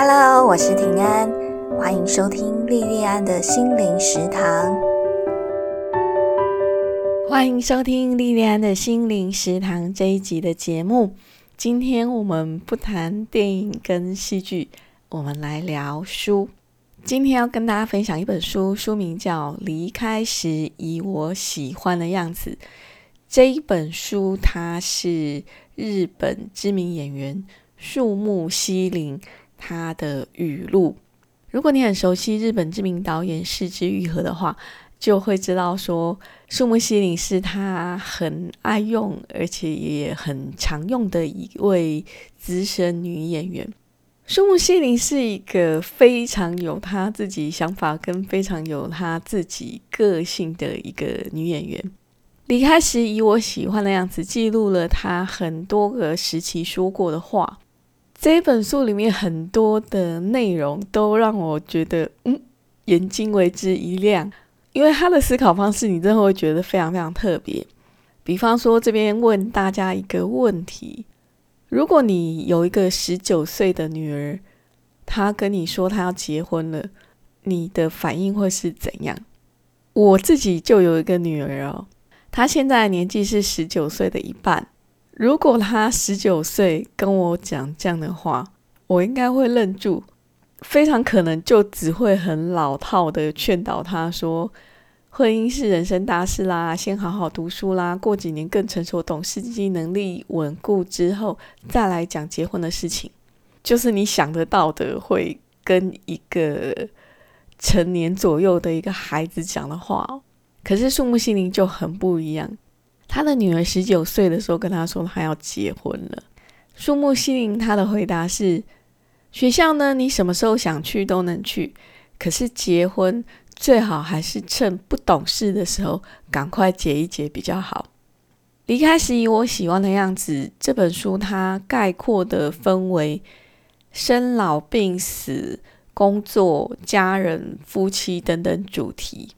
Hello，我是平安，欢迎收听莉莉安的心灵食堂。欢迎收听莉莉安的心灵食堂这一集的节目。今天我们不谈电影跟戏剧，我们来聊书。今天要跟大家分享一本书，书名叫《离开时以我喜欢的样子》。这一本书它是日本知名演员树木希林。他的语录，如果你很熟悉日本知名导演市之愈合的话，就会知道说，树木希林是他很爱用，而且也很常用的一位资深女演员。树木希林是一个非常有她自己想法跟非常有她自己个性的一个女演员。离开时以我喜欢的样子，记录了她很多个时期说过的话。这本书里面很多的内容都让我觉得，嗯，眼睛为之一亮，因为他的思考方式，你真的会觉得非常非常特别。比方说，这边问大家一个问题：如果你有一个十九岁的女儿，她跟你说她要结婚了，你的反应会是怎样？我自己就有一个女儿哦，她现在年纪是十九岁的一半。如果他十九岁跟我讲这样的话，我应该会愣住，非常可能就只会很老套的劝导他说：“婚姻是人生大事啦，先好好读书啦，过几年更成熟、懂事、经济能力稳固之后，再来讲结婚的事情。”就是你想得到的，会跟一个成年左右的一个孩子讲的话。可是树木心灵就很不一样。他的女儿十九岁的时候跟他说他要结婚了。树木希林他的回答是：学校呢，你什么时候想去都能去，可是结婚最好还是趁不懂事的时候赶快结一结比较好。离开时以我喜欢的样子这本书，它概括的分为生老病死、工作、家人、夫妻等等主题。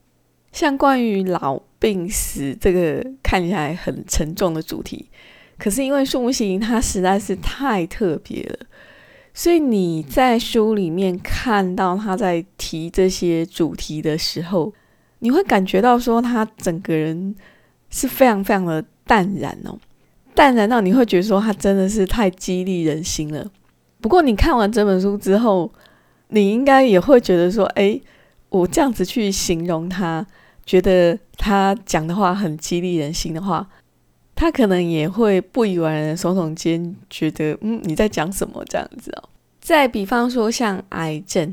像关于老病死这个看起来很沉重的主题，可是因为树木行它实在是太特别了，所以你在书里面看到他在提这些主题的时候，你会感觉到说他整个人是非常非常的淡然哦，淡然到你会觉得说他真的是太激励人心了。不过你看完这本书之后，你应该也会觉得说，哎，我这样子去形容他。觉得他讲的话很激励人心的话，他可能也会不以为然，耸耸肩，觉得嗯你在讲什么这样子哦。再比方说像癌症，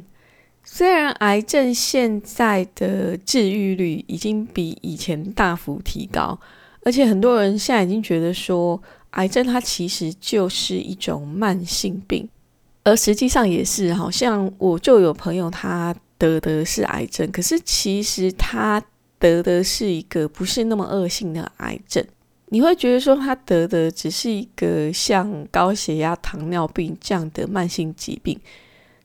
虽然癌症现在的治愈率已经比以前大幅提高，而且很多人现在已经觉得说癌症它其实就是一种慢性病，而实际上也是，好像我就有朋友他得的是癌症，可是其实他。得的是一个不是那么恶性的癌症，你会觉得说他得的只是一个像高血压、糖尿病这样的慢性疾病，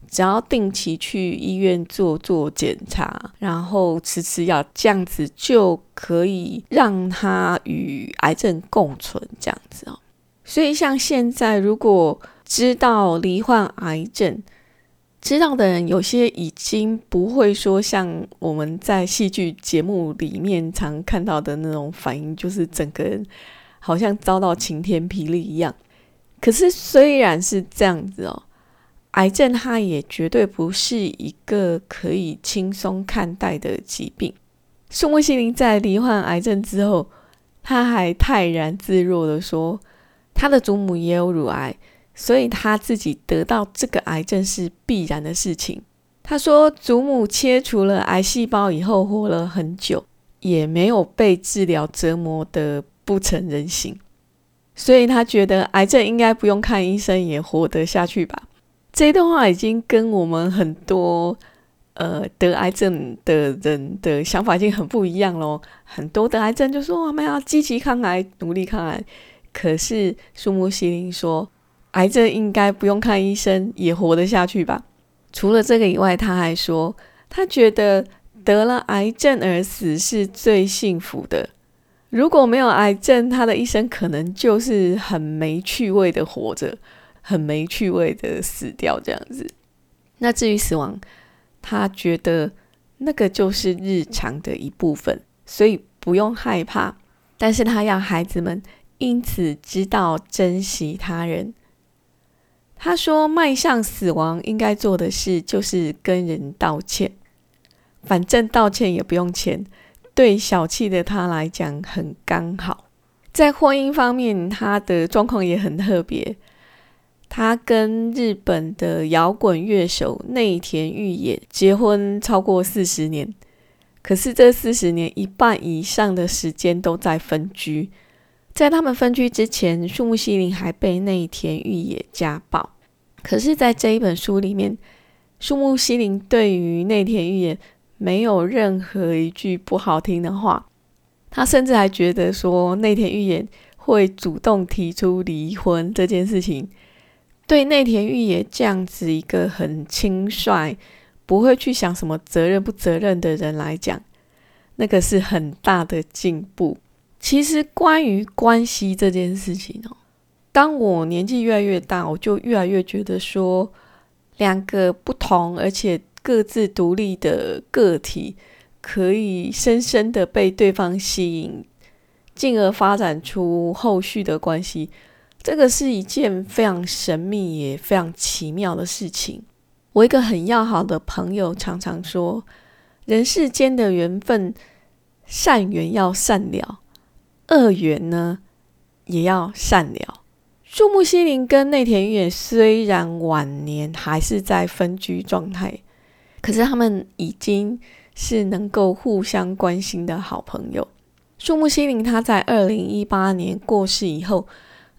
只要定期去医院做做检查，然后吃吃药，这样子就可以让他与癌症共存，这样子哦。所以像现在，如果知道罹患癌症，知道的人有些已经不会说像我们在戏剧节目里面常看到的那种反应，就是整个人好像遭到晴天霹雳一样。可是虽然是这样子哦，癌症它也绝对不是一个可以轻松看待的疾病。宋木心灵在罹患癌症之后，他还泰然自若的说，他的祖母也有乳癌。所以他自己得到这个癌症是必然的事情。他说，祖母切除了癌细胞以后活了很久，也没有被治疗折磨的不成人形，所以他觉得癌症应该不用看医生也活得下去吧。这一段话已经跟我们很多呃得癌症的人的想法已经很不一样喽。很多得癌症就说我们要积极抗癌，努力抗癌。可是树木希林说。癌症应该不用看医生也活得下去吧？除了这个以外，他还说，他觉得得了癌症而死是最幸福的。如果没有癌症，他的一生可能就是很没趣味的活着，很没趣味的死掉这样子。那至于死亡，他觉得那个就是日常的一部分，所以不用害怕。但是他要孩子们因此知道珍惜他人。他说，迈向死亡应该做的事就是跟人道歉，反正道歉也不用钱，对小气的他来讲很刚好。在婚姻方面，他的状况也很特别。他跟日本的摇滚乐手内田裕也结婚超过四十年，可是这四十年一半以上的时间都在分居。在他们分居之前，树木希林还被内田裕也家暴。可是，在这一本书里面，树木希林对于内田裕也没有任何一句不好听的话。他甚至还觉得说，内田裕也会主动提出离婚这件事情，对内田裕也这样子一个很轻率、不会去想什么责任不责任的人来讲，那个是很大的进步。其实关于关系这件事情哦，当我年纪越来越大，我就越来越觉得说，两个不同而且各自独立的个体。可以深深的被对方吸引，进而发展出后续的关系，这个是一件非常神秘也非常奇妙的事情。我一个很要好的朋友常常说，人世间的缘分，善缘要善了，恶缘呢也要善了。树木希林跟内田裕也虽然晚年还是在分居状态，可是他们已经。是能够互相关心的好朋友。树木希林他在二零一八年过世以后，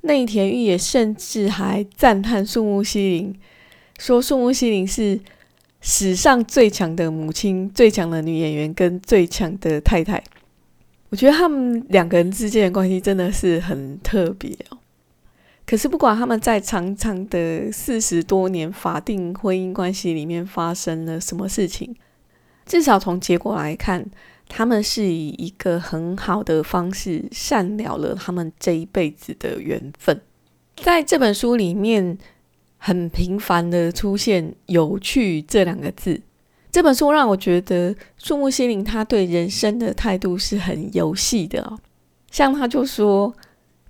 内田裕也甚至还赞叹树木希林，说树木希林是史上最强的母亲、最强的女演员跟最强的太太。我觉得他们两个人之间的关系真的是很特别哦。可是不管他们在长长的四十多年法定婚姻关系里面发生了什么事情。至少从结果来看，他们是以一个很好的方式善了了他们这一辈子的缘分。在这本书里面，很频繁的出现“有趣”这两个字。这本书让我觉得树木心灵他对人生的态度是很游戏的哦。像他就说：“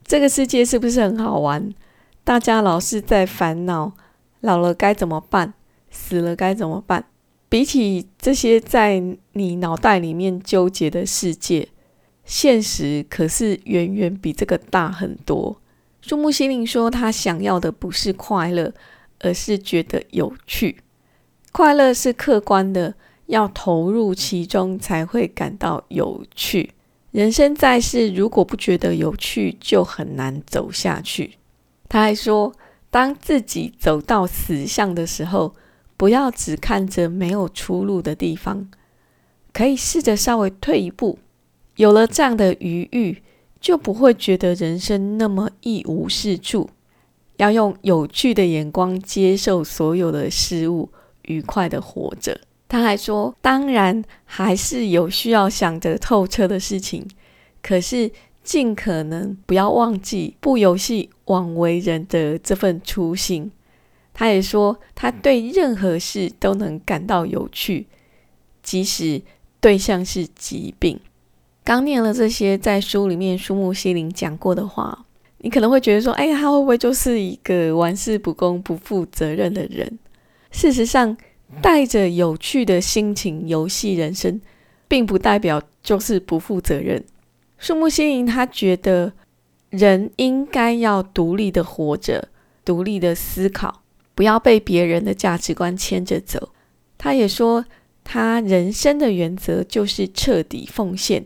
这个世界是不是很好玩？大家老是在烦恼老了该怎么办，死了该怎么办。”比起这些在你脑袋里面纠结的世界，现实可是远远比这个大很多。树木心灵说，他想要的不是快乐，而是觉得有趣。快乐是客观的，要投入其中才会感到有趣。人生在世，如果不觉得有趣，就很难走下去。他还说，当自己走到死相的时候。不要只看着没有出路的地方，可以试着稍微退一步。有了这样的余裕，就不会觉得人生那么一无是处。要用有趣的眼光接受所有的事物，愉快的活着。他还说，当然还是有需要想着透彻的事情，可是尽可能不要忘记不游戏枉为人的这份初心。他也说，他对任何事都能感到有趣，即使对象是疾病。刚念了这些在书里面树木希林讲过的话，你可能会觉得说：“哎，他会不会就是一个玩世不恭、不负责任的人？”事实上，带着有趣的心情游戏人生，并不代表就是不负责任。树木希林他觉得，人应该要独立的活着，独立的思考。不要被别人的价值观牵着走。他也说，他人生的原则就是彻底奉献，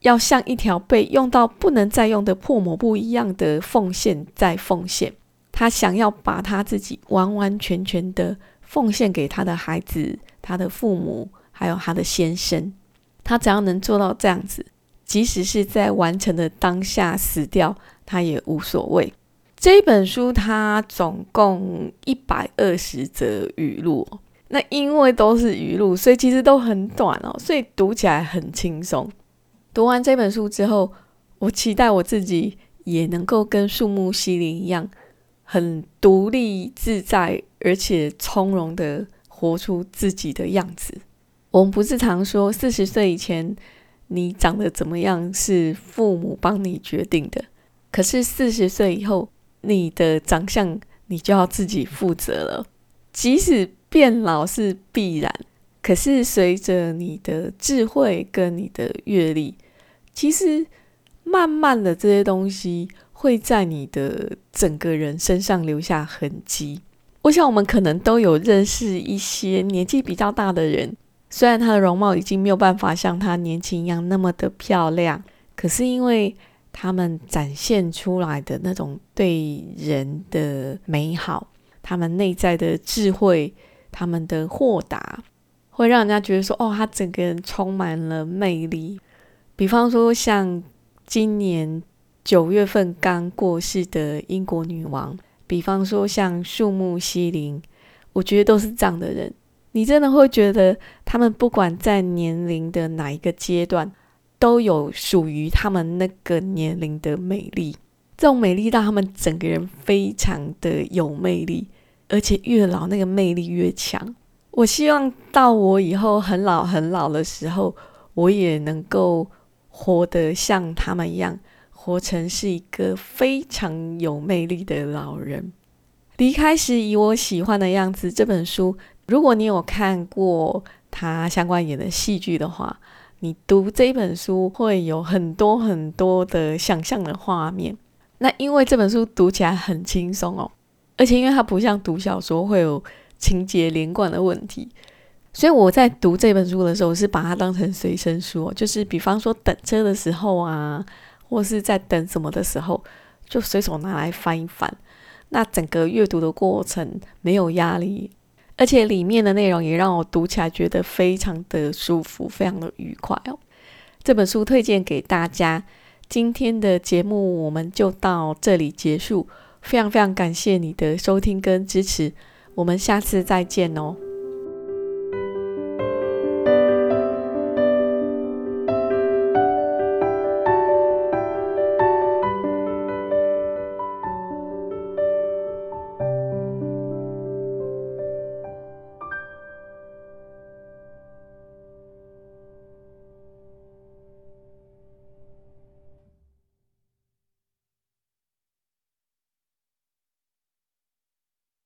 要像一条被用到不能再用的破抹布一样的奉献再奉献。他想要把他自己完完全全的奉献给他的孩子、他的父母，还有他的先生。他只要能做到这样子，即使是在完成的当下死掉，他也无所谓。这本书它总共一百二十则语录，那因为都是语录，所以其实都很短哦，所以读起来很轻松。读完这本书之后，我期待我自己也能够跟树木希林一样，很独立自在而且从容的活出自己的样子。我们不是常说，四十岁以前你长得怎么样是父母帮你决定的，可是四十岁以后，你的长相你就要自己负责了。即使变老是必然，可是随着你的智慧跟你的阅历，其实慢慢的这些东西会在你的整个人身上留下痕迹。我想我们可能都有认识一些年纪比较大的人，虽然他的容貌已经没有办法像他年轻一样那么的漂亮，可是因为他们展现出来的那种对人的美好，他们内在的智慧，他们的豁达，会让人家觉得说，哦，他整个人充满了魅力。比方说，像今年九月份刚过世的英国女王。比方说像树木希林，我觉得都是这样的人。你真的会觉得他们不管在年龄的哪一个阶段，都有属于他们那个年龄的美丽。这种美丽让他们整个人非常的有魅力，而且越老那个魅力越强。我希望到我以后很老很老的时候，我也能够活得像他们一样。活成是一个非常有魅力的老人。离开时以我喜欢的样子这本书，如果你有看过他相关演的戏剧的话，你读这本书会有很多很多的想象的画面。那因为这本书读起来很轻松哦，而且因为它不像读小说会有情节连贯的问题，所以我在读这本书的时候我是把它当成随身书，就是比方说等车的时候啊。或是在等什么的时候，就随手拿来翻一翻。那整个阅读的过程没有压力，而且里面的内容也让我读起来觉得非常的舒服，非常的愉快哦。这本书推荐给大家。今天的节目我们就到这里结束，非常非常感谢你的收听跟支持，我们下次再见哦。